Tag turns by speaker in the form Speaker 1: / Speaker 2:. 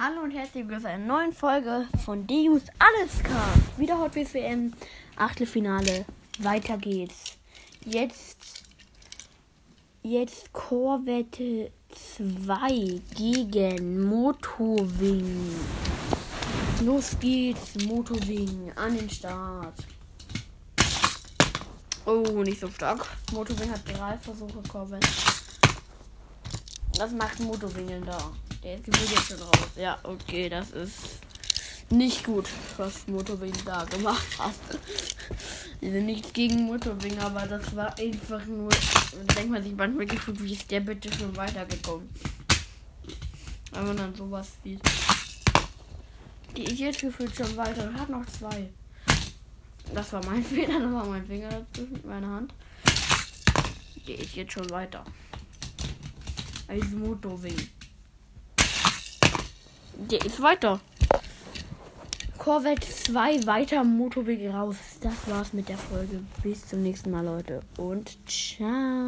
Speaker 1: Hallo und herzlich willkommen zu einer neuen Folge von Deus Allescast. Wieder Hot Wheels WM Achtelfinale. Weiter geht's. Jetzt jetzt Corvette 2 gegen Motowing. Los geht's, Motowing an den Start. Oh, nicht so stark. Motowing hat drei Versuche, Corvette. Was macht Motowingeln da? Der ist jetzt schon raus. Ja, okay, das ist nicht gut, was Motowing da gemacht hat. Also nichts gegen Motowing, aber das war einfach nur. Denkt man sich manchmal gefühlt, wie ist der bitte schon weitergekommen? Wenn man dann sowas sieht. Die ist jetzt gefühlt schon weiter und hat noch zwei. Das war mein Fehler, da war mein Finger dazwischen mit meiner Hand. Die ist jetzt schon weiter. Als Motowing. Der ist weiter. Corvette 2 weiter, Motoweg raus. Das war's mit der Folge. Bis zum nächsten Mal, Leute. Und ciao.